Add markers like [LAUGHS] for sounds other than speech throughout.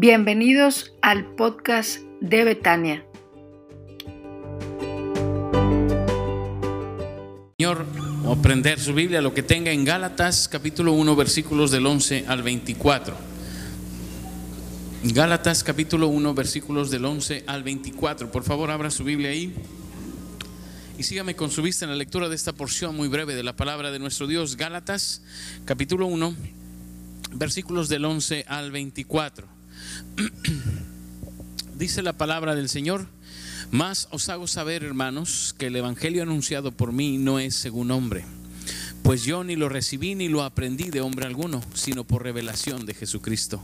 Bienvenidos al podcast de Betania. Señor, aprender su Biblia, lo que tenga en Gálatas capítulo 1 versículos del 11 al 24. Gálatas capítulo 1 versículos del 11 al 24. Por favor, abra su Biblia ahí. Y sígame con su vista en la lectura de esta porción muy breve de la palabra de nuestro Dios. Gálatas capítulo 1 versículos del 11 al 24. [CLEARS THROAT] Dice la palabra del Señor, más os hago saber, hermanos, que el Evangelio anunciado por mí no es según hombre, pues yo ni lo recibí ni lo aprendí de hombre alguno, sino por revelación de Jesucristo.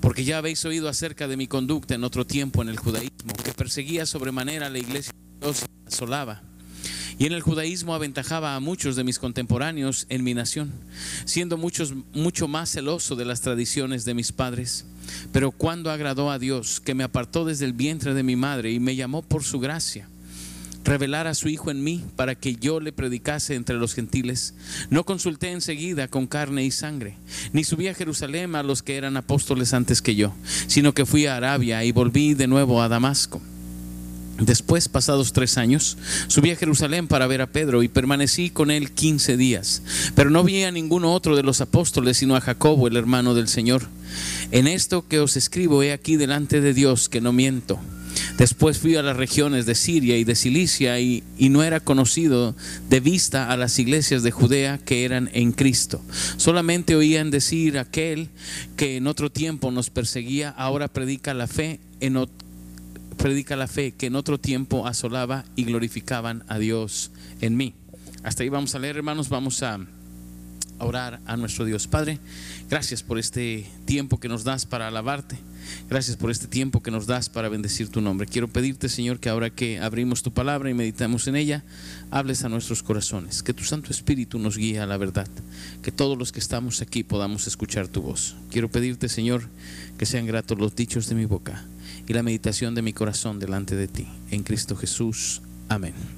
Porque ya habéis oído acerca de mi conducta en otro tiempo en el judaísmo, que perseguía sobremanera a la iglesia de Dios y asolaba y en el judaísmo aventajaba a muchos de mis contemporáneos en mi nación, siendo muchos, mucho más celoso de las tradiciones de mis padres. Pero cuando agradó a Dios, que me apartó desde el vientre de mi madre y me llamó por su gracia, revelar a su Hijo en mí para que yo le predicase entre los gentiles. No consulté enseguida con carne y sangre, ni subí a Jerusalén a los que eran apóstoles antes que yo, sino que fui a Arabia y volví de nuevo a Damasco. Después, pasados tres años, subí a Jerusalén para ver a Pedro y permanecí con él quince días. Pero no vi a ninguno otro de los apóstoles, sino a Jacobo, el hermano del Señor. En esto que os escribo, he aquí delante de Dios que no miento. Después fui a las regiones de Siria y de Cilicia y, y, no era conocido de vista a las iglesias de Judea que eran en Cristo. Solamente oían decir aquel que en otro tiempo nos perseguía, ahora predica la fe en otro predica la fe que en otro tiempo asolaba y glorificaban a Dios en mí. Hasta ahí vamos a leer, hermanos, vamos a orar a nuestro Dios. Padre, gracias por este tiempo que nos das para alabarte. Gracias por este tiempo que nos das para bendecir tu nombre. Quiero pedirte, Señor, que ahora que abrimos tu palabra y meditamos en ella, hables a nuestros corazones, que tu Santo Espíritu nos guíe a la verdad, que todos los que estamos aquí podamos escuchar tu voz. Quiero pedirte, Señor, que sean gratos los dichos de mi boca y la meditación de mi corazón delante de ti. En Cristo Jesús. Amén.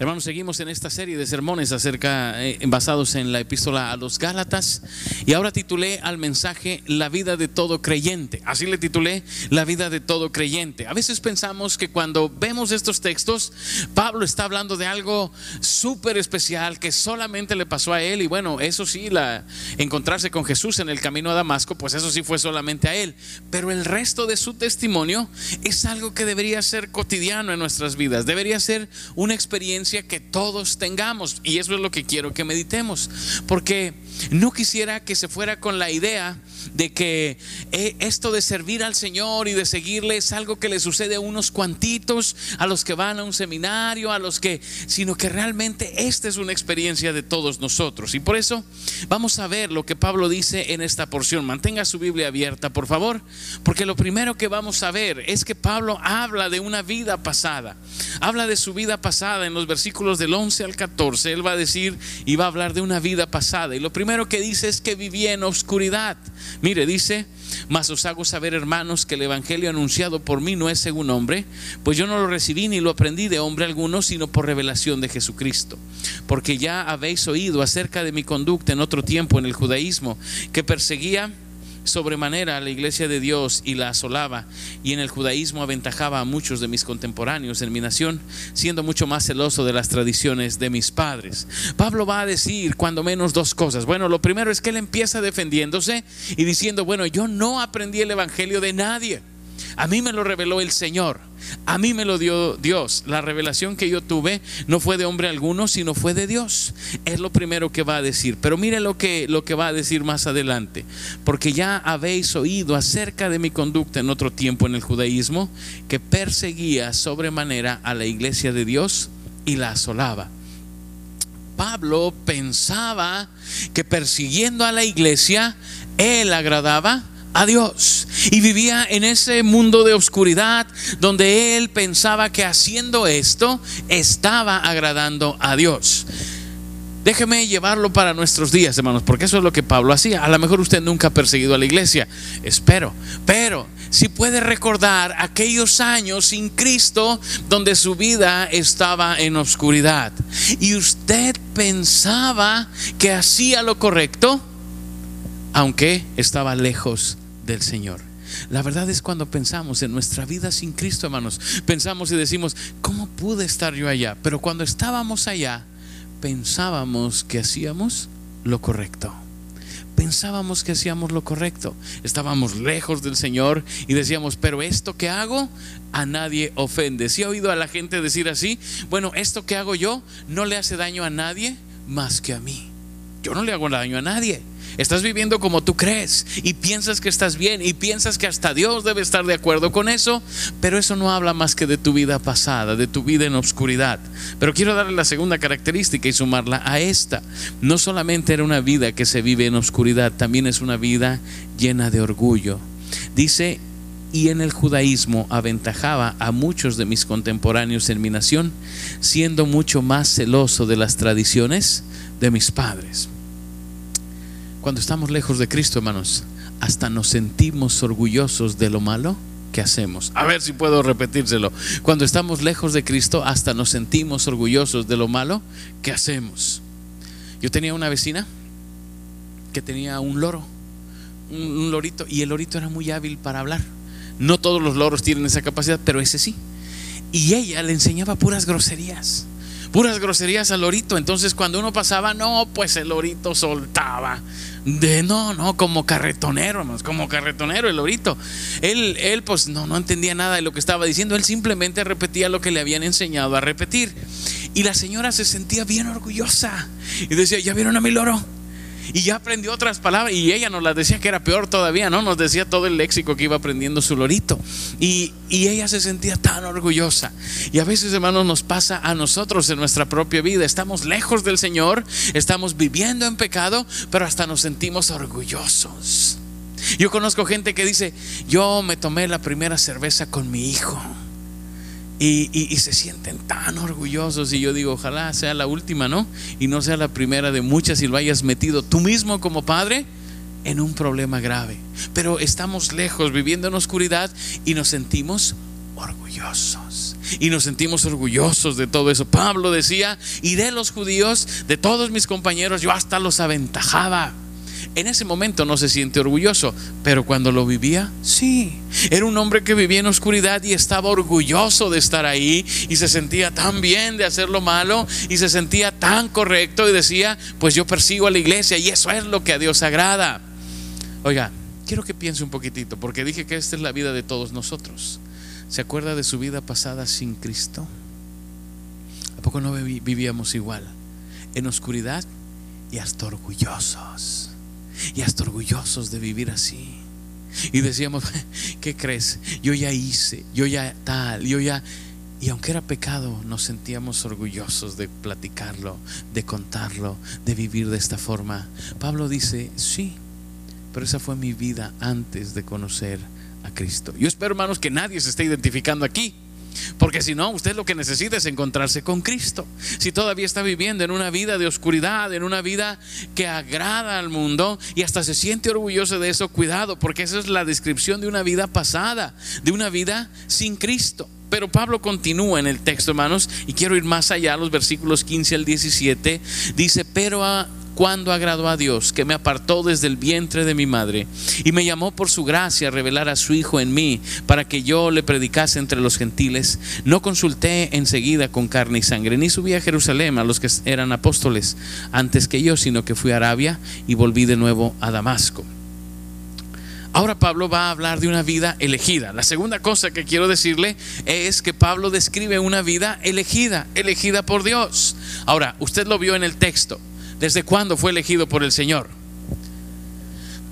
Hermanos, seguimos en esta serie de sermones acerca eh, basados en la epístola a los Gálatas y ahora titulé al mensaje La vida de todo creyente. Así le titulé La vida de todo creyente. A veces pensamos que cuando vemos estos textos, Pablo está hablando de algo súper especial que solamente le pasó a él y bueno, eso sí, la, encontrarse con Jesús en el camino a Damasco, pues eso sí fue solamente a él. Pero el resto de su testimonio es algo que debería ser cotidiano en nuestras vidas, debería ser una experiencia que todos tengamos. Y eso es lo que quiero que meditemos. Porque no quisiera que se fuera con la idea de que eh, esto de servir al Señor y de seguirle es algo que le sucede a unos cuantitos, a los que van a un seminario, a los que, sino que realmente esta es una experiencia de todos nosotros. Y por eso vamos a ver lo que Pablo dice en esta porción. Mantenga su Biblia abierta, por favor, porque lo primero que vamos a ver es que Pablo habla de una vida pasada. Habla de su vida pasada en los versículos del 11 al 14. Él va a decir y va a hablar de una vida pasada. Y lo primero primero que dice es que vivía en oscuridad. Mire, dice, mas os hago saber, hermanos, que el Evangelio anunciado por mí no es según hombre, pues yo no lo recibí ni lo aprendí de hombre alguno, sino por revelación de Jesucristo. Porque ya habéis oído acerca de mi conducta en otro tiempo en el judaísmo, que perseguía sobremanera a la iglesia de Dios y la asolaba, y en el judaísmo aventajaba a muchos de mis contemporáneos en mi nación, siendo mucho más celoso de las tradiciones de mis padres. Pablo va a decir cuando menos dos cosas. Bueno, lo primero es que él empieza defendiéndose y diciendo, bueno, yo no aprendí el Evangelio de nadie. A mí me lo reveló el Señor. A mí me lo dio Dios. La revelación que yo tuve no fue de hombre alguno, sino fue de Dios. Es lo primero que va a decir. Pero mire lo que, lo que va a decir más adelante. Porque ya habéis oído acerca de mi conducta en otro tiempo en el judaísmo, que perseguía sobremanera a la iglesia de Dios y la asolaba. Pablo pensaba que persiguiendo a la iglesia, él agradaba a Dios. Y vivía en ese mundo de oscuridad donde él pensaba que haciendo esto estaba agradando a Dios. Déjeme llevarlo para nuestros días, hermanos, porque eso es lo que Pablo hacía. A lo mejor usted nunca ha perseguido a la iglesia, espero, pero si puede recordar aquellos años sin Cristo donde su vida estaba en oscuridad y usted pensaba que hacía lo correcto, aunque estaba lejos del Señor. La verdad es cuando pensamos en nuestra vida sin Cristo, hermanos, pensamos y decimos, ¿cómo pude estar yo allá? Pero cuando estábamos allá, pensábamos que hacíamos lo correcto. Pensábamos que hacíamos lo correcto. Estábamos lejos del Señor y decíamos, pero esto que hago a nadie ofende. Si he oído a la gente decir así, bueno, esto que hago yo no le hace daño a nadie más que a mí. Yo no le hago daño a nadie. Estás viviendo como tú crees y piensas que estás bien y piensas que hasta Dios debe estar de acuerdo con eso, pero eso no habla más que de tu vida pasada, de tu vida en obscuridad. Pero quiero darle la segunda característica y sumarla a esta. No solamente era una vida que se vive en obscuridad, también es una vida llena de orgullo. Dice, y en el judaísmo aventajaba a muchos de mis contemporáneos en mi nación, siendo mucho más celoso de las tradiciones de mis padres. Cuando estamos lejos de Cristo, hermanos, hasta nos sentimos orgullosos de lo malo que hacemos. A ver si puedo repetírselo. Cuando estamos lejos de Cristo, hasta nos sentimos orgullosos de lo malo que hacemos. Yo tenía una vecina que tenía un loro, un, lorito, y el lorito era muy hábil para hablar. No todos los loros tienen esa capacidad, pero ese sí. Y ella le enseñaba puras groserías puras groserías al lorito. Entonces cuando uno pasaba, no, pues el lorito soltaba. De no, no, como carretonero, como carretonero el lorito. Él, él pues no, no entendía nada de lo que estaba diciendo. Él simplemente repetía lo que le habían enseñado a repetir. Y la señora se sentía bien orgullosa. Y decía, ¿ya vieron a mi loro? Y ya aprendió otras palabras y ella nos las decía que era peor todavía, ¿no? Nos decía todo el léxico que iba aprendiendo su lorito y, y ella se sentía tan orgullosa. Y a veces, hermanos, nos pasa a nosotros en nuestra propia vida. Estamos lejos del Señor, estamos viviendo en pecado, pero hasta nos sentimos orgullosos. Yo conozco gente que dice, yo me tomé la primera cerveza con mi hijo. Y, se sienten tan orgullosos y yo digo, ojalá sea la última, ¿no? Y no sea la primera de muchas y lo hayas metido tú mismo como padre en un problema grave. Pero estamos lejos, viviendo en oscuridad y nos sentimos orgullosos. Y nos sentimos orgullosos de todo eso. Pablo decía, y de los judíos, de todos mis compañeros, yo hasta los aventajaba. En ese momento no se siente orgulloso, pero cuando lo vivía, sí. Era un hombre que vivía en oscuridad y estaba orgulloso de estar ahí y se sentía tan bien de hacer lo malo y se sentía tan correcto y decía, pues yo persigo a la iglesia y eso es lo que a Dios agrada. Oiga, quiero que piense un poquitito, porque dije que esta es la vida de todos nosotros. ¿Se acuerda de su vida pasada sin Cristo? ¿A poco no vivíamos igual? En oscuridad y hasta orgullosos y hasta orgullosos de vivir así. Y decíamos, [LAUGHS] ¿qué crees? Yo ya hice, yo ya tal, yo ya... Y aunque era pecado, nos sentíamos orgullosos de platicarlo, de contarlo, de vivir de esta forma. Pablo dice, sí, pero esa fue mi vida antes de conocer a Cristo. Yo espero, hermanos, que nadie se esté identificando aquí. Porque si no, usted lo que necesita es encontrarse con Cristo. Si todavía está viviendo en una vida de oscuridad, en una vida que agrada al mundo y hasta se siente orgulloso de eso, cuidado, porque esa es la descripción de una vida pasada, de una vida sin Cristo. Pero Pablo continúa en el texto, hermanos, y quiero ir más allá, los versículos 15 al 17. Dice, pero a cuando agradó a Dios, que me apartó desde el vientre de mi madre y me llamó por su gracia a revelar a su Hijo en mí para que yo le predicase entre los gentiles. No consulté enseguida con carne y sangre, ni subí a Jerusalén a los que eran apóstoles antes que yo, sino que fui a Arabia y volví de nuevo a Damasco. Ahora Pablo va a hablar de una vida elegida. La segunda cosa que quiero decirle es que Pablo describe una vida elegida, elegida por Dios. Ahora, usted lo vio en el texto. ¿Desde cuándo fue elegido por el Señor?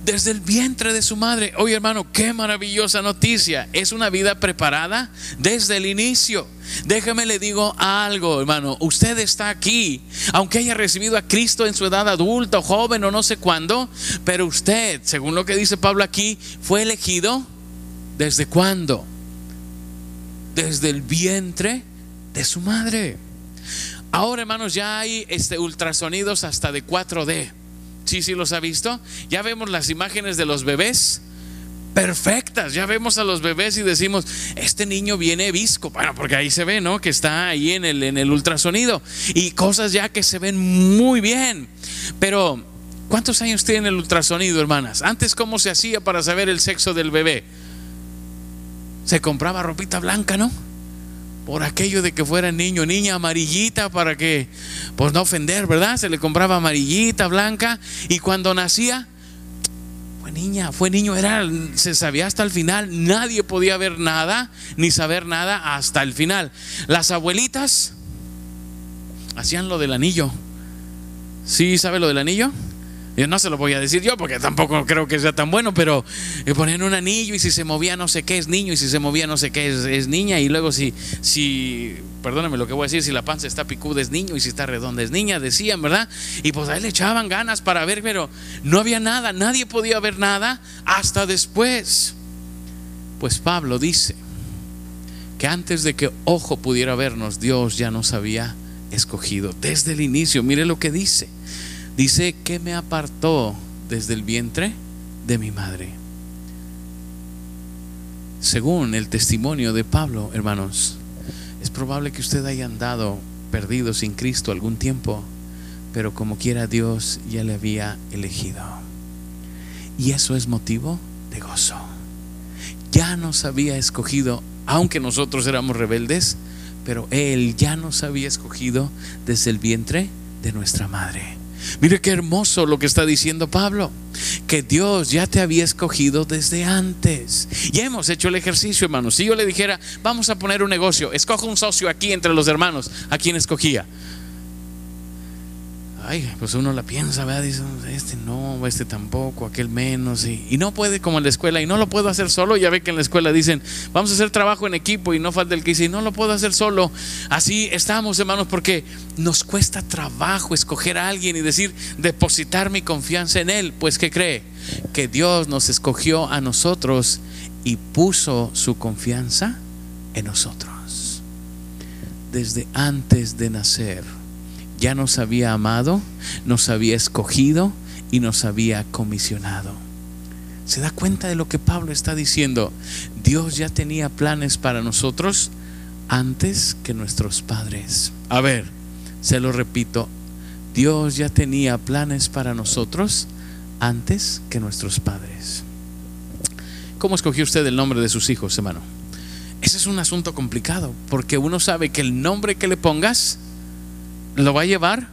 Desde el vientre de su madre. Oye hermano, qué maravillosa noticia. Es una vida preparada desde el inicio. Déjame le digo algo, hermano. Usted está aquí, aunque haya recibido a Cristo en su edad adulta o joven o no sé cuándo, pero usted, según lo que dice Pablo aquí, fue elegido desde cuándo? Desde el vientre de su madre. Ahora, hermanos, ya hay este, ultrasonidos hasta de 4D. Sí, sí los ha visto. Ya vemos las imágenes de los bebés perfectas. Ya vemos a los bebés y decimos, este niño viene visco. Bueno, porque ahí se ve, ¿no? Que está ahí en el, en el ultrasonido. Y cosas ya que se ven muy bien. Pero ¿Cuántos años tiene el ultrasonido, hermanas? Antes, ¿cómo se hacía para saber el sexo del bebé? Se compraba ropita blanca, ¿no? Por aquello de que fuera niño, niña amarillita, para que, pues no ofender, ¿verdad? Se le compraba amarillita, blanca, y cuando nacía, fue niña, fue niño, era, se sabía hasta el final, nadie podía ver nada, ni saber nada hasta el final. Las abuelitas hacían lo del anillo. ¿Sí sabe lo del anillo? Yo no se lo voy a decir yo porque tampoco creo que sea tan bueno, pero eh, ponen un anillo y si se movía no sé qué es niño y si se movía no sé qué es, niña y luego si, si, perdóname lo que voy a decir, si la panza está picuda es niño y si está redonda es niña, decían, ¿verdad? Y pues ahí le echaban ganas para ver, pero no había nada, nadie podía ver nada hasta después. Pues Pablo dice que antes de que ojo pudiera vernos, Dios ya nos había escogido desde el inicio. Mire lo que dice. Dice que me apartó desde el vientre de mi madre. Según el testimonio de Pablo, hermanos, es probable que usted haya andado perdido sin Cristo algún tiempo, pero como quiera Dios ya le había elegido. Y eso es motivo de gozo. Ya nos había escogido, aunque nosotros éramos rebeldes, pero Él ya nos había escogido desde el vientre de nuestra madre. Mire qué hermoso lo que está diciendo Pablo, que Dios ya te había escogido desde antes. Ya hemos hecho el ejercicio, hermanos. Si yo le dijera, vamos a poner un negocio, escojo un socio aquí entre los hermanos, ¿a quién escogía? Ay, pues uno la piensa, ¿verdad? Dice, este no, este tampoco, aquel menos, y, no puede como en la escuela, y no lo puedo hacer solo, ya ve que en la escuela dicen, vamos a hacer trabajo en equipo, y no falta el que dice, no lo puedo hacer solo. Así estamos, hermanos, porque nos cuesta trabajo escoger a alguien y decir, depositar mi confianza en él. Pues, ¿qué cree? Que Dios nos escogió a nosotros y puso su confianza en nosotros. Desde antes de nacer ya nos había amado, nos había escogido y nos había comisionado. ¿Se da cuenta de lo que Pablo está diciendo? Dios ya tenía planes para nosotros antes que nuestros padres. A ver, se lo repito, Dios ya tenía planes para nosotros antes que nuestros padres. ¿Cómo escogió usted el nombre de sus hijos, hermano? Ese es un asunto complicado, porque uno sabe que el nombre que le pongas lo va a llevar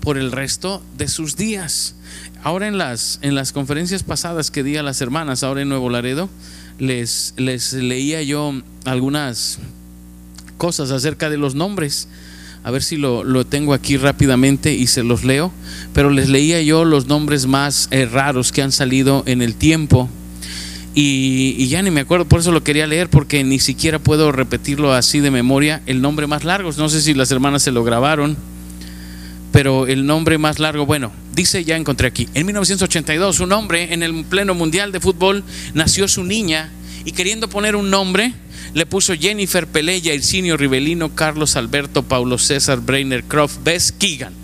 por el resto de sus días. Ahora en las, en las conferencias pasadas que di a las hermanas, ahora en Nuevo Laredo, les, les leía yo algunas cosas acerca de los nombres. A ver si lo, tengo aquí rápidamente y se los leo. Pero les leía yo los nombres más eh, raros que han salido en el tiempo. Y, y, ya ni me acuerdo, por eso lo quería leer, porque ni siquiera puedo repetirlo así de memoria. El nombre más largo, no sé si las hermanas se lo grabaron pero el nombre más largo, bueno, dice, ya encontré aquí, en 1982 un hombre en el pleno mundial de fútbol nació su niña y queriendo poner un nombre, le puso Jennifer Pelella, Ircinio Rivelino, Carlos Alberto, Paulo César, Brainer Croft, Bess Keegan.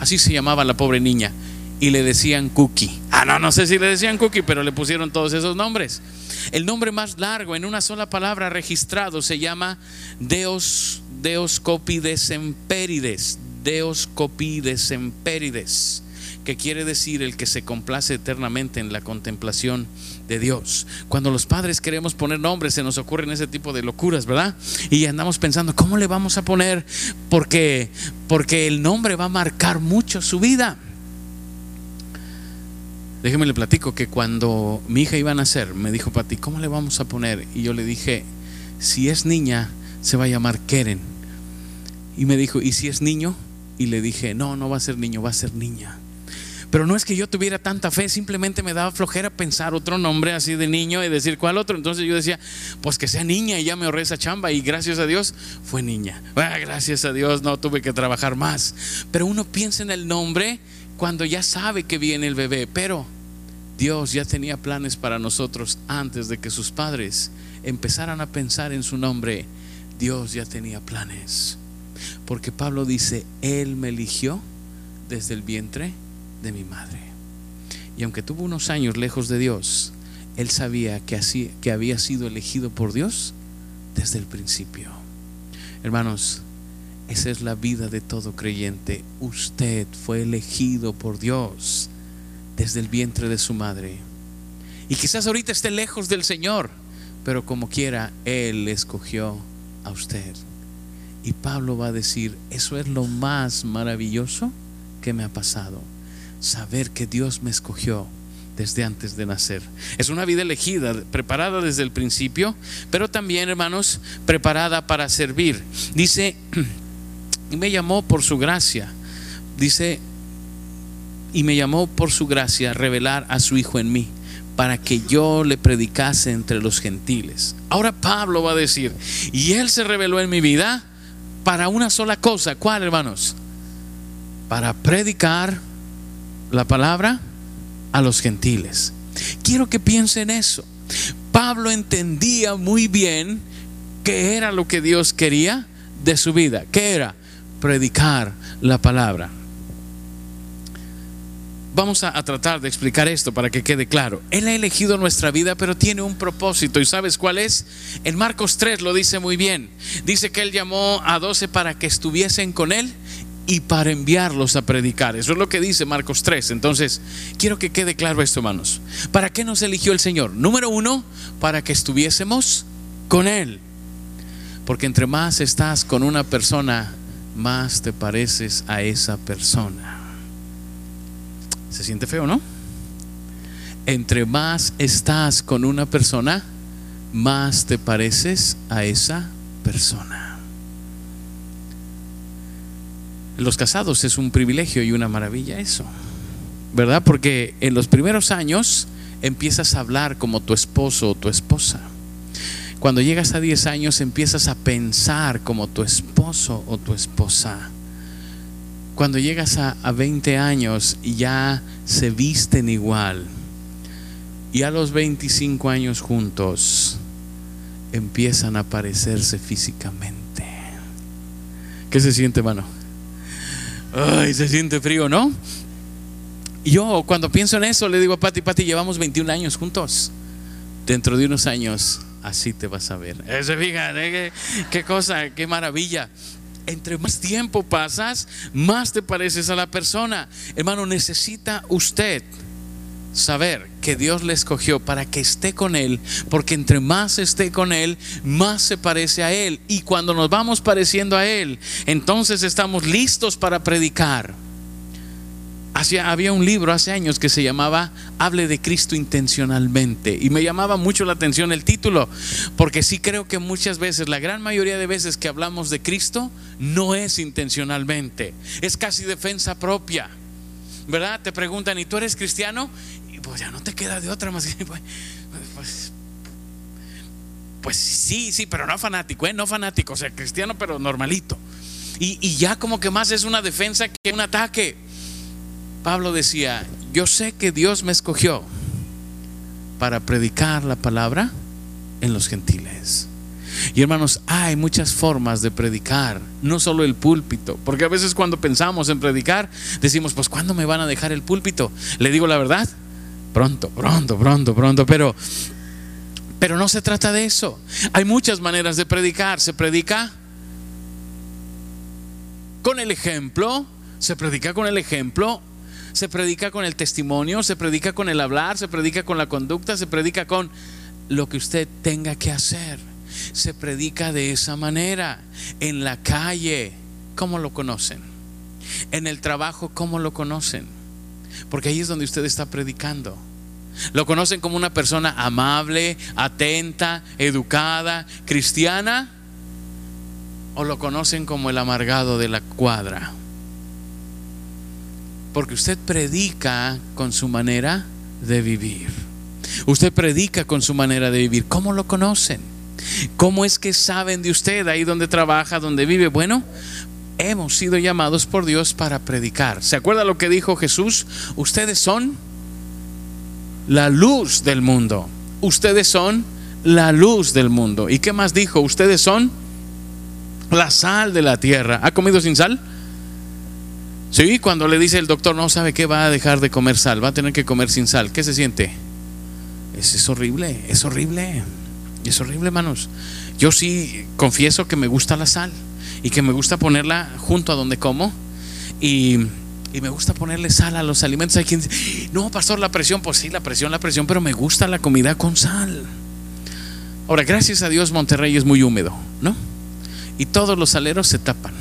Así se llamaba la pobre niña. Y le decían Cookie. Ah, no, no sé si le decían Cookie, pero le pusieron todos esos nombres. El nombre más largo en una sola palabra registrado se llama Deos, Deos Copidesemperides. Deus copides emperides, que quiere decir el que se complace eternamente en la contemplación de Dios. Cuando los padres queremos poner nombres, se nos ocurren ese tipo de locuras, ¿verdad? Y andamos pensando, ¿cómo le vamos a poner? Porque, porque el nombre va a marcar mucho su vida. Déjeme le platico que cuando mi hija iba a nacer, me dijo Pati, ¿cómo le vamos a poner? Y yo le dije, si es niña, se va a llamar Keren. Y me dijo, ¿y si es niño? Y le dije, no, no va a ser niño, va a ser niña. Pero no es que yo tuviera tanta fe, simplemente me daba flojera pensar otro nombre así de niño y decir cuál otro. Entonces yo decía, pues que sea niña y ya me ahorré esa chamba y gracias a Dios fue niña. Ah, gracias a Dios no tuve que trabajar más. Pero uno piensa en el nombre cuando ya sabe que viene el bebé, pero Dios ya tenía planes para nosotros antes de que sus padres empezaran a pensar en su nombre. Dios ya tenía planes. Porque Pablo dice, Él me eligió desde el vientre de mi madre. Y aunque tuvo unos años lejos de Dios, Él sabía que, así, que había sido elegido por Dios desde el principio. Hermanos, esa es la vida de todo creyente. Usted fue elegido por Dios desde el vientre de su madre. Y quizás ahorita esté lejos del Señor, pero como quiera, Él escogió a usted. Y Pablo va a decir, eso es lo más maravilloso que me ha pasado, saber que Dios me escogió desde antes de nacer. Es una vida elegida, preparada desde el principio, pero también, hermanos, preparada para servir. Dice, y me llamó por su gracia. Dice, y me llamó por su gracia revelar a su Hijo en mí para que yo le predicase entre los gentiles. Ahora Pablo va a decir, y Él se reveló en mi vida para una sola cosa. ¿Cuál, hermanos? Para predicar la palabra a los gentiles. Quiero que piensen eso. Pablo entendía muy bien qué era lo que Dios quería de su vida. ¿Qué era? Predicar la palabra. Vamos a, tratar de explicar esto para que quede claro. Él ha elegido nuestra vida, pero tiene un propósito. ¿Y sabes cuál es? En Marcos 3 lo dice muy bien. Dice que Él llamó a doce para que estuviesen con Él y para enviarlos a predicar. Eso es lo que dice Marcos 3. Entonces, quiero que quede claro esto, hermanos. ¿Para qué nos eligió el Señor? Número uno, para que estuviésemos con Él. Porque entre más estás con una persona, más te pareces a esa persona. Se siente feo, ¿no? Entre más estás con una persona, más te pareces a esa persona. Los casados es un privilegio y una maravilla eso, ¿verdad? Porque en los primeros años empiezas a hablar como tu esposo o tu esposa. Cuando llegas a 10 años empiezas a pensar como tu esposo o tu esposa cuando llegas a, a, 20 años y ya se visten igual, y a los 25 años juntos empiezan a parecerse físicamente. ¿Qué se siente, mano? Ay, se siente frío, ¿no? Yo cuando pienso en eso le digo a Pati, Pati, llevamos 21 años juntos. Dentro de unos años así te vas a ver. Eso, fíjate, qué, qué cosa, qué maravilla entre más tiempo pasas, más te pareces a la persona. Hermano, necesita usted saber que Dios le escogió para que esté con Él, porque entre más esté con Él, más se parece a Él. Y cuando nos vamos pareciendo a Él, entonces estamos listos para predicar. Había un libro hace años que se llamaba Hable de Cristo intencionalmente y me llamaba mucho la atención el título porque sí creo que muchas veces, la gran mayoría de veces que hablamos de Cristo no es intencionalmente, es casi defensa propia, ¿verdad? Te preguntan, ¿y tú eres cristiano? Y pues ya no te queda de otra más que [LAUGHS] pues, pues, pues sí, sí, pero no fanático, ¿eh? no fanático, o sea, cristiano pero normalito. Y ya como que más es una defensa que un ataque. Pablo decía, yo sé que Dios me escogió para predicar la palabra en los gentiles. Y hermanos, hay muchas formas de predicar, no solo el púlpito, porque a veces cuando pensamos en predicar, decimos, pues ¿cuándo me van a dejar el púlpito? Le digo la verdad, pronto, pronto, pronto, pronto, pero pero no se trata de eso. Hay muchas maneras de predicar, se predica con el ejemplo, se predica con el ejemplo se predica con el testimonio, se predica con el hablar, se predica con la conducta, se predica con lo que usted tenga que hacer. Se predica de esa manera. En la calle, ¿cómo lo conocen? En el trabajo, ¿cómo lo conocen? Porque ahí es donde usted está predicando. ¿Lo conocen como una persona amable, atenta, educada, cristiana? ¿O lo conocen como el amargado de la cuadra? Porque usted predica con su manera de vivir. Usted predica con su manera de vivir. ¿Cómo lo conocen? ¿Cómo es que saben de usted ahí donde trabaja, donde vive? Bueno, hemos sido llamados por Dios para predicar. ¿Se acuerda lo que dijo Jesús? Ustedes son la luz del mundo. Ustedes son la luz del mundo. ¿Y qué más dijo? Ustedes son la sal de la tierra. ¿Ha comido sin sal? Sí, cuando le dice el doctor, no sabe qué va a dejar de comer sal, va a tener que comer sin sal. ¿Qué se siente? Es, es horrible, es horrible. Es horrible, hermanos. Yo sí confieso que me gusta la sal y que me gusta ponerla junto a donde como. Y, Y me gusta ponerle sal a los alimentos. Hay quien dice, no, pastor, la presión, pues sí, la presión, la presión, pero me gusta la comida con sal. Ahora, gracias a Dios, Monterrey es muy húmedo, ¿no? Y todos los saleros se tapan.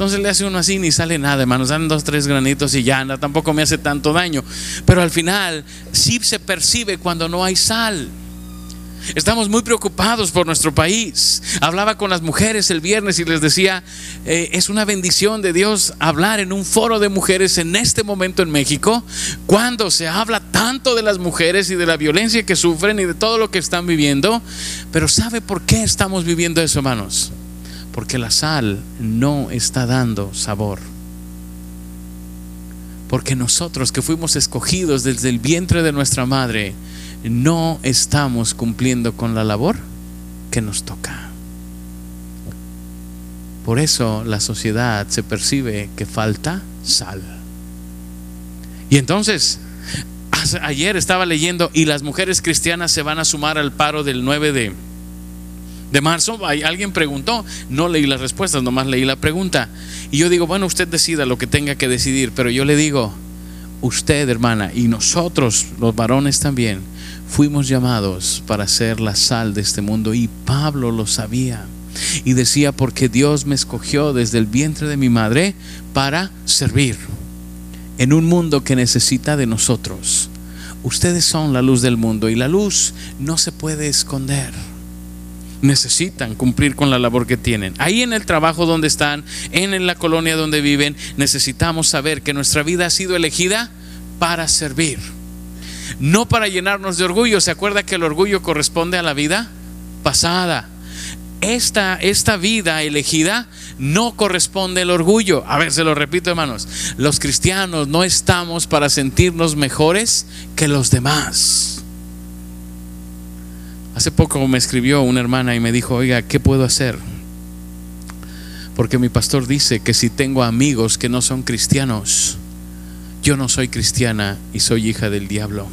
Entonces le hace uno así ni sale nada, hermanos. Dan dos, tres granitos y ya anda. Tampoco me hace tanto daño. Pero al final sí se percibe cuando no hay sal. Estamos muy preocupados por nuestro país. Hablaba con las mujeres el viernes y les decía, eh, es una bendición de Dios hablar en un foro de mujeres en este momento en México, cuando se habla tanto de las mujeres y de la violencia que sufren y de todo lo que están viviendo. Pero ¿sabe por qué estamos viviendo eso, hermanos? Porque la sal no está dando sabor. Porque nosotros que fuimos escogidos desde el vientre de nuestra madre, no estamos cumpliendo con la labor que nos toca. Por eso la sociedad se percibe que falta sal. Y entonces, ayer estaba leyendo y las mujeres cristianas se van a sumar al paro del 9 de, de marzo. Alguien preguntó, no leí las respuestas, nomás leí la pregunta. Y yo digo, bueno, usted decida lo que tenga que decidir, pero yo le digo, usted hermana y nosotros los varones también, fuimos llamados para ser la sal de este mundo y Pablo lo sabía. Y decía, porque Dios me escogió desde el vientre de mi madre para servir en un mundo que necesita de nosotros. Ustedes son la luz del mundo y la luz no se puede esconder. Necesitan cumplir con la labor que tienen. Ahí en el trabajo donde están, en la colonia donde viven, necesitamos saber que nuestra vida ha sido elegida para servir no para llenarnos de orgullo. ¿Se acuerda que el orgullo corresponde a la vida pasada? Esta, esta vida elegida no corresponde al orgullo. A ver, se lo repito, hermanos. Los cristianos no estamos para sentirnos mejores que los demás. Hace poco me escribió una hermana y me dijo, oiga, ¿qué puedo hacer? Porque mi pastor dice que si tengo amigos que no son cristianos, yo no soy cristiana y soy hija del diablo.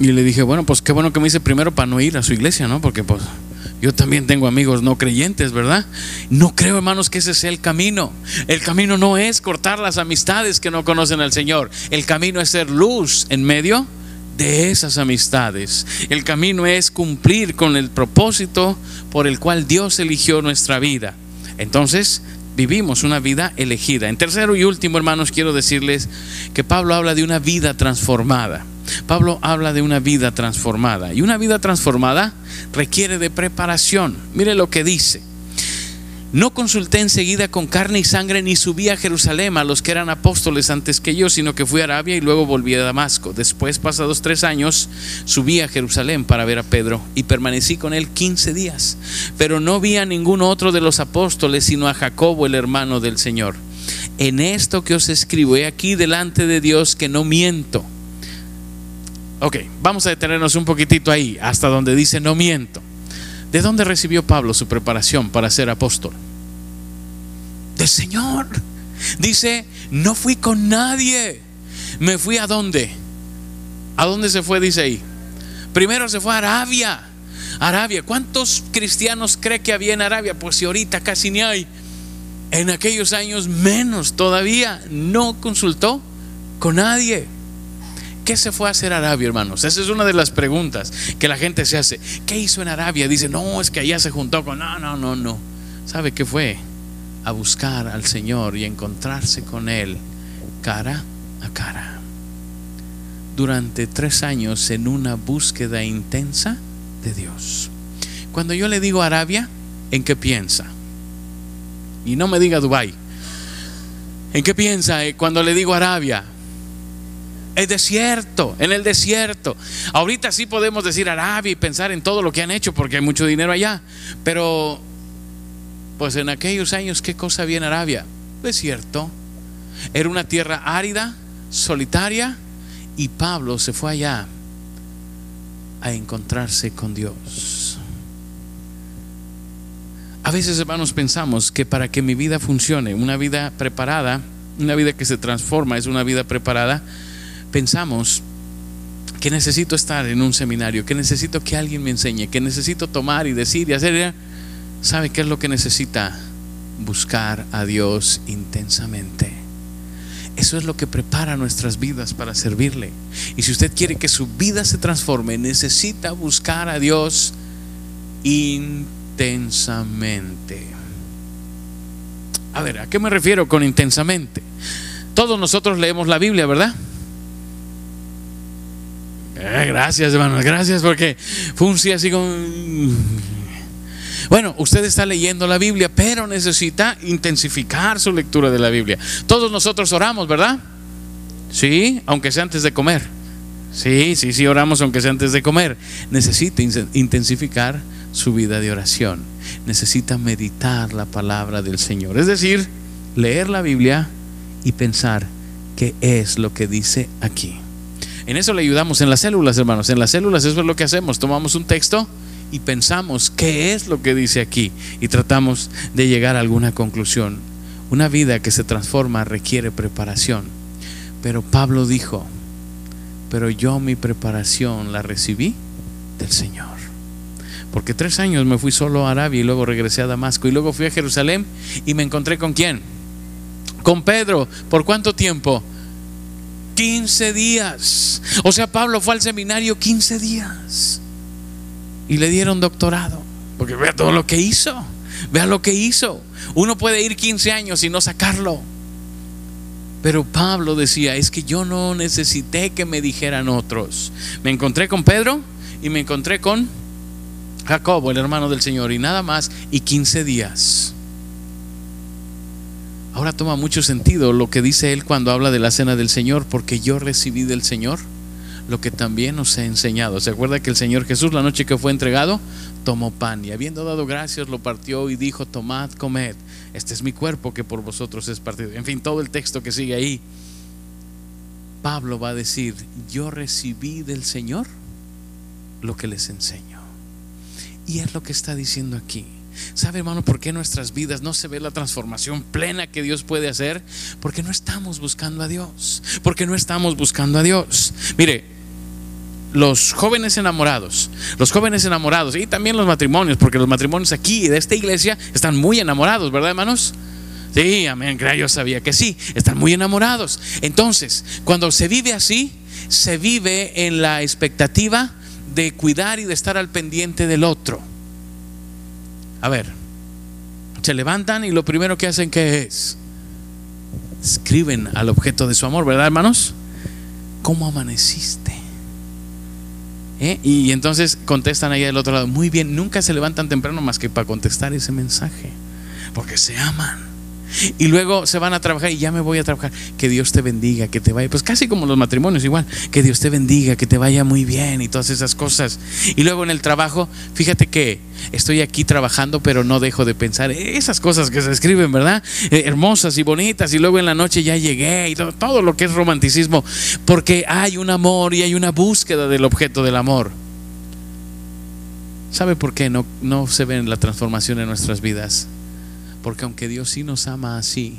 Y le dije, bueno, pues qué bueno que me dice primero para no ir a su iglesia, ¿no? Porque pues yo también tengo amigos no creyentes, ¿verdad? No creo, hermanos, que ese sea el camino. El camino no es cortar las amistades que no conocen al Señor. El camino es ser luz en medio de esas amistades. El camino es cumplir con el propósito por el cual Dios eligió nuestra vida. Entonces, vivimos una vida elegida. En tercero y último, hermanos, quiero decirles que Pablo habla de una vida transformada. Pablo habla de una vida transformada. Y una vida transformada requiere de preparación. Mire lo que dice. No consulté enseguida con carne y sangre ni subí a Jerusalén a los que eran apóstoles antes que yo, sino que fui a Arabia y luego volví a Damasco. Después, pasados tres años, subí a Jerusalén para ver a Pedro y permanecí con él quince días. Pero no vi a ningún otro de los apóstoles, sino a Jacobo, el hermano del Señor. En esto que os escribo, he aquí delante de Dios que no miento. Ok, vamos a detenernos un poquitito ahí, hasta donde dice no miento. ¿De dónde recibió Pablo su preparación para ser apóstol? Señor. Dice, no fui con nadie. Me fui a dónde? ¿A dónde se fue? Dice ahí. Primero se fue a Arabia. Arabia. ¿Cuántos cristianos cree que había en Arabia? Pues si ahorita casi ni hay. En aquellos años menos todavía. No consultó con nadie. ¿Qué se fue a hacer Arabia, hermanos? Esa es una de las preguntas que la gente se hace. ¿Qué hizo en Arabia? Dice, no, es que allá se juntó con... No, no, no, no. ¿Sabe qué fue? A buscar al Señor y encontrarse con Él cara a cara. Durante tres años en una búsqueda intensa de Dios. Cuando yo le digo Arabia, ¿en qué piensa? Y no me diga Dubai. ¿En qué piensa eh, cuando le digo Arabia? El desierto, en el desierto. Ahorita sí podemos decir Arabia y pensar en todo lo que han hecho porque hay mucho dinero allá. Pero, pues en aquellos años, ¿qué cosa había en Arabia? Desierto. Era una tierra árida, solitaria, y Pablo se fue allá a encontrarse con Dios. A veces, hermanos, pensamos que para que mi vida funcione, una vida preparada, una vida que se transforma, es una vida preparada, pensamos que necesito estar en un seminario, que necesito que alguien me enseñe, que necesito tomar y decir y hacer, ¿sabe qué es lo que necesita? buscar a Dios intensamente. Eso es lo que prepara nuestras vidas para servirle. Y si usted quiere que su vida se transforme, necesita buscar a Dios intensamente. A ver, ¿a qué me refiero con intensamente? Todos nosotros leemos la Biblia, ¿verdad? Eh, gracias, hermanos, gracias porque fue así como... Bueno, usted está leyendo la Biblia, pero necesita intensificar su lectura de la Biblia. Todos nosotros oramos, ¿verdad? Sí, aunque sea antes de comer. Sí, sí, sí, oramos aunque sea antes de comer. Necesita intensificar su vida de oración. Necesita meditar la palabra del Señor. Es decir, leer la Biblia y pensar qué es lo que dice aquí. En eso le ayudamos en las células, hermanos. En las células eso es lo que hacemos. Tomamos un texto y pensamos qué es lo que dice aquí y tratamos de llegar a alguna conclusión. Una vida que se transforma requiere preparación. Pero Pablo dijo, pero yo mi preparación la recibí del Señor. Porque tres años me fui solo a Arabia y luego regresé a Damasco y luego fui a Jerusalén y me encontré con quién? Con Pedro. ¿Por cuánto tiempo? 15 días. O sea, Pablo fue al seminario 15 días y le dieron doctorado. Porque vea todo lo que hizo. Vea lo que hizo. Uno puede ir 15 años y no sacarlo. Pero Pablo decía, es que yo no necesité que me dijeran otros. Me encontré con Pedro y me encontré con Jacobo, el hermano del Señor, y nada más, y 15 días. Ahora toma mucho sentido lo que dice él cuando habla de la cena del Señor, porque yo recibí del Señor lo que también nos he enseñado. ¿Se acuerda que el Señor Jesús la noche que fue entregado tomó pan y habiendo dado gracias lo partió y dijo, tomad, comed, este es mi cuerpo que por vosotros es partido. En fin, todo el texto que sigue ahí. Pablo va a decir, yo recibí del Señor lo que les enseño. Y es lo que está diciendo aquí. ¿Sabe, hermano, por qué en nuestras vidas no se ve la transformación plena que Dios puede hacer? Porque no estamos buscando a Dios. Porque no estamos buscando a Dios. Mire, los jóvenes enamorados, los jóvenes enamorados y también los matrimonios, porque los matrimonios aquí de esta iglesia están muy enamorados, ¿verdad, hermanos? Sí, amén, yo sabía que sí, están muy enamorados. Entonces, cuando se vive así, se vive en la expectativa de cuidar y de estar al pendiente del otro. A ver, se levantan y lo primero que hacen que es escriben al objeto de su amor, ¿verdad, hermanos? ¿Cómo amaneciste? ¿Eh? Y entonces contestan ahí del otro lado, muy bien, nunca se levantan temprano más que para contestar ese mensaje, porque se aman. Y luego se van a trabajar y ya me voy a trabajar. Que Dios te bendiga, que te vaya. Pues casi como los matrimonios igual. Que Dios te bendiga, que te vaya muy bien y todas esas cosas. Y luego en el trabajo, fíjate que estoy aquí trabajando, pero no dejo de pensar esas cosas que se escriben, ¿verdad? Eh, hermosas y bonitas. Y luego en la noche ya llegué y todo, todo lo que es romanticismo. Porque hay un amor y hay una búsqueda del objeto del amor. ¿Sabe por qué no, no se ve la transformación en nuestras vidas? Porque aunque Dios sí nos ama así,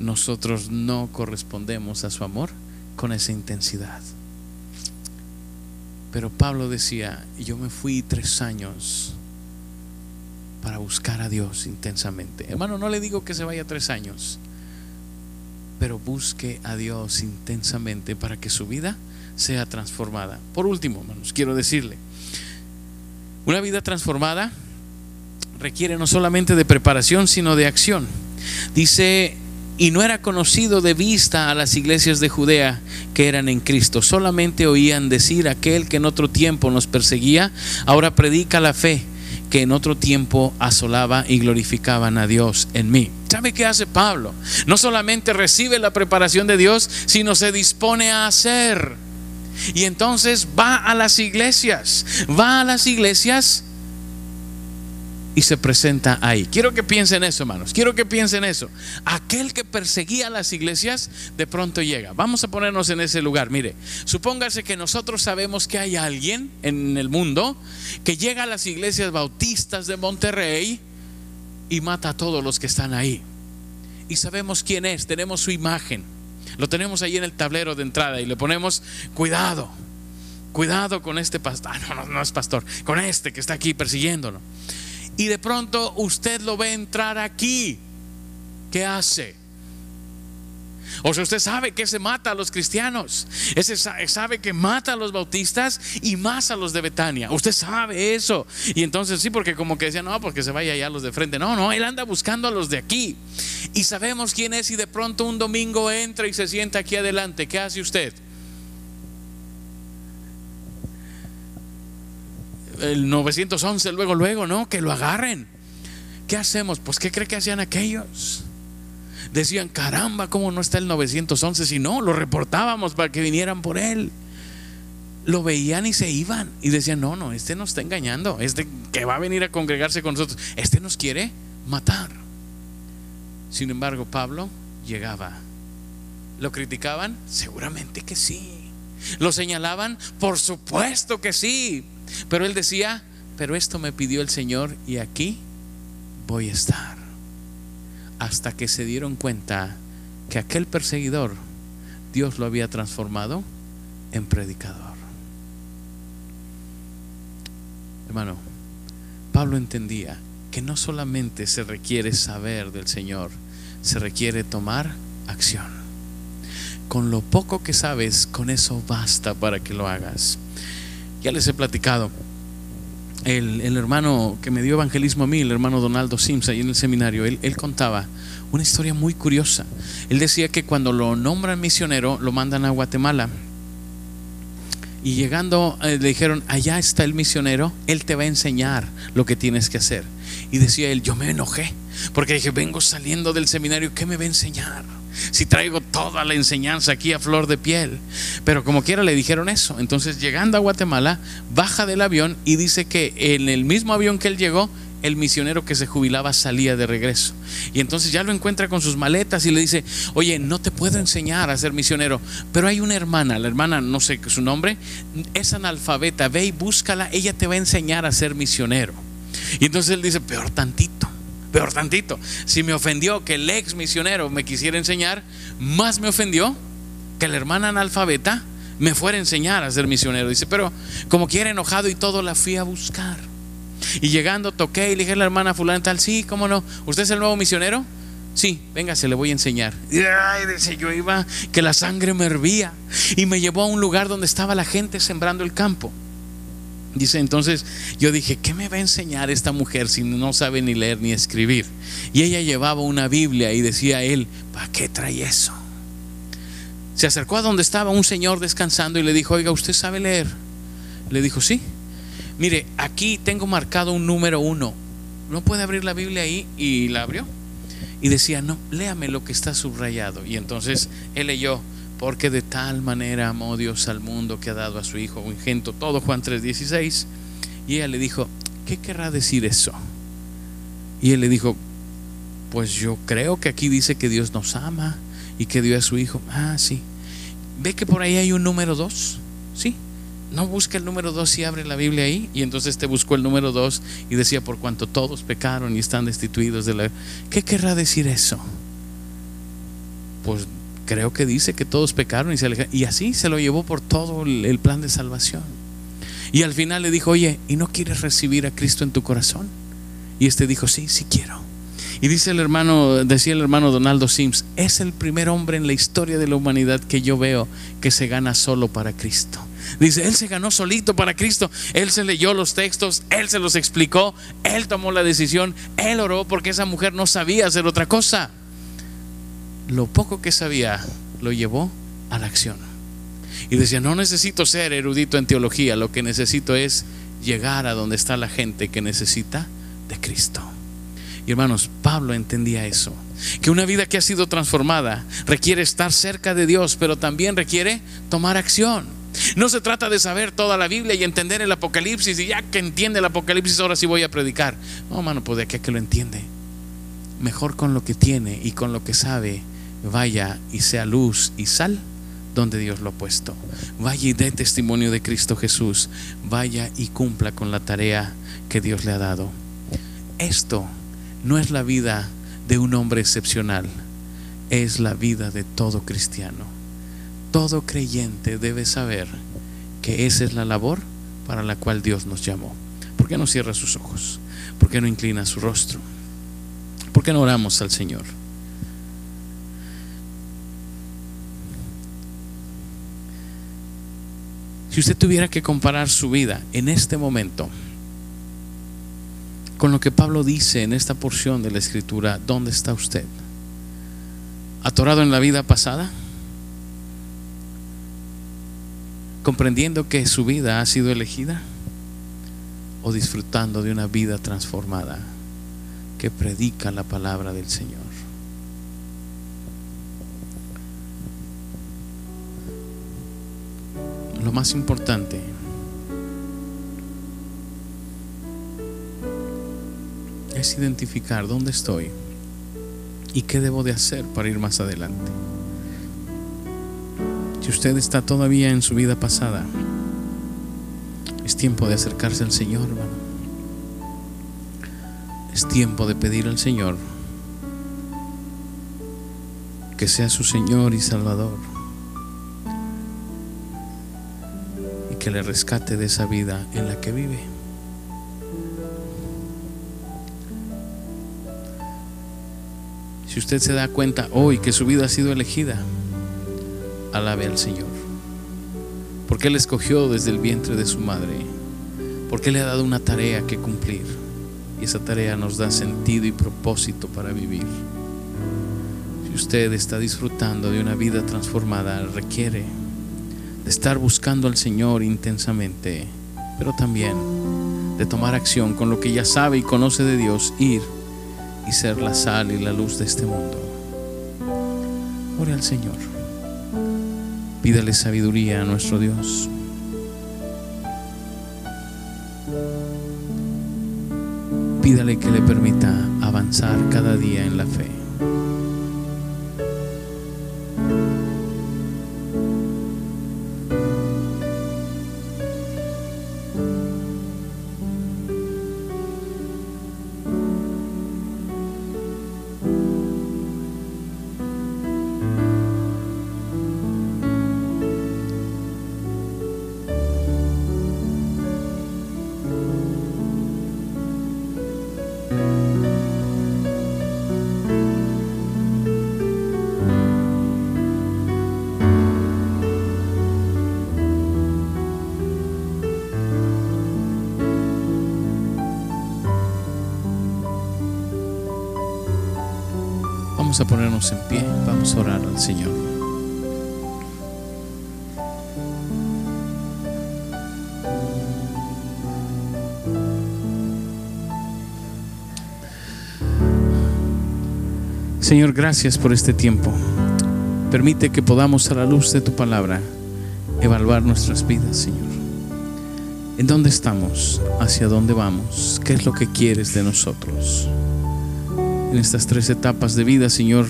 nosotros no correspondemos a su amor con esa intensidad. Pero Pablo decía, yo me fui tres años para buscar a Dios intensamente. Hermano, no le digo que se vaya tres años, pero busque a Dios intensamente para que su vida sea transformada. Por último, quiero decirle, una vida transformada requiere no solamente de preparación, sino de acción. Dice, y no era conocido de vista a las iglesias de Judea que eran en Cristo. Solamente oían decir aquel que en otro tiempo nos perseguía, ahora predica la fe que en otro tiempo asolaba y glorificaban a Dios en mí. ¿Sabe qué hace Pablo? No solamente recibe la preparación de Dios, sino se dispone a hacer. Y entonces va a las iglesias, va a las iglesias y se presenta ahí. Quiero que piensen eso, hermanos. Quiero que piensen eso. Aquel que perseguía las iglesias, de pronto llega. Vamos a ponernos en ese lugar. Mire, supóngase que nosotros sabemos que hay alguien en el mundo que llega a las iglesias bautistas de Monterrey y mata a todos los que están ahí. Y sabemos quién es, tenemos su imagen. Lo tenemos ahí en el tablero de entrada y le ponemos cuidado. Cuidado con este pastor. Ah, no, no, no es pastor. Con este que está aquí persiguiéndolo y de pronto usted lo ve entrar aquí ¿qué hace? O sea, usted sabe que se mata a los cristianos. Ese sabe que mata a los bautistas y más a los de Betania. Usted sabe eso. Y entonces sí, porque como que decía, no, porque se vaya allá a los de frente. No, no, él anda buscando a los de aquí. Y sabemos quién es y de pronto un domingo entra y se sienta aquí adelante. ¿Qué hace usted? El 911, luego, luego, ¿no? Que lo agarren. ¿Qué hacemos? Pues ¿qué cree que hacían aquellos? decían, caramba, ¿cómo no está el 911? Si no, lo reportábamos para que vinieran por él. Lo veían y se iban y decían, no, no, este nos está engañando, este que va a venir a congregarse con nosotros, este nos quiere matar. Sin embargo, Pablo llegaba. ¿Lo criticaban? Seguramente que sí. ¿Lo señalaban? Por supuesto que sí. Pero él decía, pero esto me pidió el Señor y aquí voy a estar hasta que se dieron cuenta que aquel perseguidor Dios lo había transformado en predicador. Hermano, Pablo entendía que no solamente se requiere saber del Señor, se requiere tomar acción. Con lo poco que sabes, con eso basta para que lo hagas. Ya les he platicado el, hermano que me dio evangelismo a mí, el hermano Donaldo Sims, ahí en el seminario, él, él, contaba una historia muy curiosa. Él decía que cuando lo nombran misionero, lo mandan a Guatemala. Y llegando, eh, le dijeron, allá está el misionero, él te va a enseñar lo que tienes que hacer. Y decía él, yo me enojé, porque dije, vengo saliendo del seminario, ¿qué me va a enseñar? Si traigo toda la enseñanza aquí a flor de piel. Pero como quiera le dijeron eso. Entonces llegando a Guatemala, baja del avión y dice que en el mismo avión que él llegó, el misionero que se jubilaba salía de regreso. Y entonces ya lo encuentra con sus maletas y le dice, oye, no te puedo enseñar a ser misionero, pero hay una hermana, la hermana, no sé su nombre, es analfabeta, ve y búscala, ella te va a enseñar a ser misionero. Y entonces él dice, peor tantito peor tantito. Si me ofendió que el ex misionero me quisiera enseñar, más me ofendió que la hermana analfabeta me fuera a enseñar a ser misionero. Dice, pero como quiera enojado y todo, la fui a buscar. Y llegando toqué y le dije a la hermana fulana tal, sí, cómo no, ¿usted es el nuevo misionero? Sí, venga, se le voy a enseñar. Y dice, yo iba, que la sangre me hervía. Y me llevó a un lugar donde estaba la gente sembrando el campo. Dice, entonces yo dije, ¿qué me va a enseñar esta mujer si no sabe ni leer ni escribir? Y ella llevaba una Biblia y decía él, ¿para qué trae eso? Se acercó a donde estaba un señor descansando y le dijo, oiga, ¿usted sabe leer? Le dijo, sí. Mire, aquí tengo marcado un número uno. ¿No puede abrir la Biblia ahí? Y la abrió. Y decía, no, léame lo que está subrayado. Y entonces él leyó, porque de tal manera amó Dios al mundo que ha dado a su Hijo ingento, todo Juan 3:16. Y ella le dijo, ¿qué querrá decir eso? Y él le dijo, pues yo creo que aquí dice que Dios nos ama y que dio a su Hijo. Ah, sí. ¿Ve que por ahí hay un número 2? Sí. No busca el número 2 y abre la Biblia ahí. Y entonces te buscó el número 2 y decía, por cuanto todos pecaron y están destituidos de la... ¿Qué querrá decir eso? Pues creo que dice que todos pecaron y se alejaron. Y así se lo llevó por todo el plan de salvación. Y al final le dijo, oye, ¿y no quieres recibir a Cristo en tu corazón? Y este dijo, sí, sí quiero. Y dice el hermano, decía el hermano Donaldo Sims, es el primer hombre en la historia de la humanidad que yo veo que se gana solo para Cristo. Dice, él se ganó solito para Cristo. Él se leyó los textos, él se los explicó, él tomó la decisión, él oró porque esa mujer no sabía hacer otra cosa lo poco que sabía lo llevó a la acción. Y decía, no necesito ser erudito en teología, lo que necesito es llegar a donde está la gente que necesita de Cristo. Y hermanos, Pablo entendía eso, que una vida que ha sido transformada requiere estar cerca de Dios, pero también requiere tomar acción. No se trata de saber toda la Biblia y entender el Apocalipsis y ya que entiende el Apocalipsis ahora sí voy a predicar. No, hermano, pues de aquí a que lo entiende. Mejor con lo que tiene y con lo que sabe vaya y sea luz y sal donde Dios lo ha puesto. Vaya y dé testimonio de Cristo Jesús. Vaya y cumpla con la tarea que Dios le ha dado. Esto no es la vida de un hombre excepcional, es la vida de todo cristiano. Todo creyente debe saber que esa es la labor para la cual Dios nos llamó. ¿Por qué no cierra sus ojos? ¿Por qué no inclina su rostro? ¿Por qué no oramos al Señor? Si usted tuviera que comparar su vida en este momento con lo que Pablo dice en esta porción de la escritura, ¿dónde está usted? ¿Atorado en la vida pasada? ¿Comprendiendo que su vida ha sido elegida? ¿O disfrutando de una vida transformada que predica la palabra del Señor? Lo más importante es identificar dónde estoy y qué debo de hacer para ir más adelante. Si usted está todavía en su vida pasada, es tiempo de acercarse al Señor, hermano. Es tiempo de pedir al Señor que sea su Señor y Salvador que le rescate de esa vida en la que vive. Si usted se da cuenta hoy que su vida ha sido elegida, alabe al Señor. Porque Él escogió desde el vientre de su madre. Porque le ha dado una tarea que cumplir. Y esa tarea nos da sentido y propósito para vivir. Si usted está disfrutando de una vida transformada, requiere de estar buscando al Señor intensamente, pero también de tomar acción con lo que ya sabe y conoce de Dios, ir y ser la sal y la luz de este mundo. Ore al Señor. Pídale sabiduría a nuestro Dios. Pídale que le permita avanzar cada día en la fe. Vamos a ponernos en pie, vamos a orar al Señor. Señor, gracias por este tiempo. Permite que podamos a la luz de tu palabra evaluar nuestras vidas, Señor. ¿En dónde estamos? ¿Hacia dónde vamos? ¿Qué es lo que quieres de nosotros? En estas tres etapas de vida, Señor,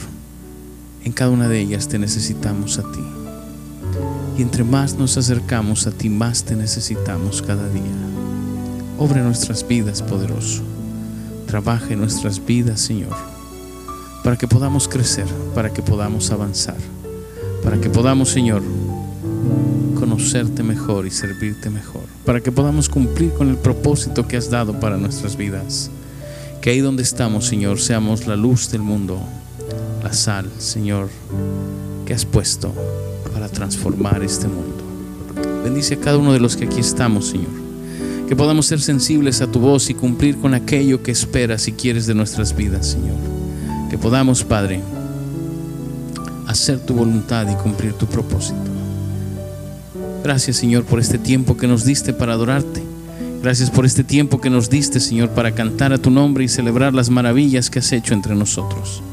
en cada una de ellas te necesitamos a ti. Y entre más nos acercamos a ti, más te necesitamos cada día. Obre nuestras vidas, poderoso. Trabaje nuestras vidas, Señor, para que podamos crecer, para que podamos avanzar, para que podamos, Señor, conocerte mejor y servirte mejor, para que podamos cumplir con el propósito que has dado para nuestras vidas. Que ahí donde estamos, Señor, seamos la luz del mundo, la sal, Señor, que has puesto para transformar este mundo. Bendice a cada uno de los que aquí estamos, Señor. Que podamos ser sensibles a tu voz y cumplir con aquello que esperas y quieres de nuestras vidas, Señor. Que podamos, Padre, hacer tu voluntad y cumplir tu propósito. Gracias, Señor, por este tiempo que nos diste para adorarte. Gracias por este tiempo que nos diste, Señor, para cantar a tu nombre y celebrar las maravillas que has hecho entre nosotros.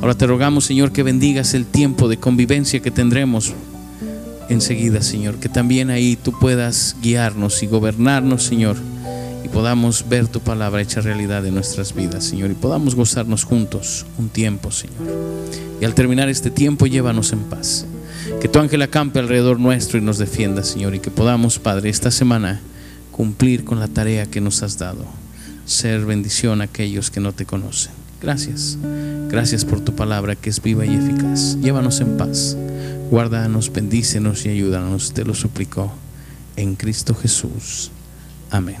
Ahora te rogamos, Señor, que bendigas el tiempo de convivencia que tendremos enseguida, Señor. Que también ahí tú puedas guiarnos y gobernarnos, Señor. Y podamos ver tu palabra hecha realidad en nuestras vidas, Señor. Y podamos gozarnos juntos un tiempo, Señor. Y al terminar este tiempo, llévanos en paz. Que tu ángel acampe alrededor nuestro y nos defienda, Señor. Y que podamos, Padre, esta semana cumplir con la tarea que nos has dado, ser bendición a aquellos que no te conocen. Gracias, gracias por tu palabra que es viva y eficaz. Llévanos en paz, guárdanos, bendícenos y ayúdanos, te lo suplico en Cristo Jesús. Amén.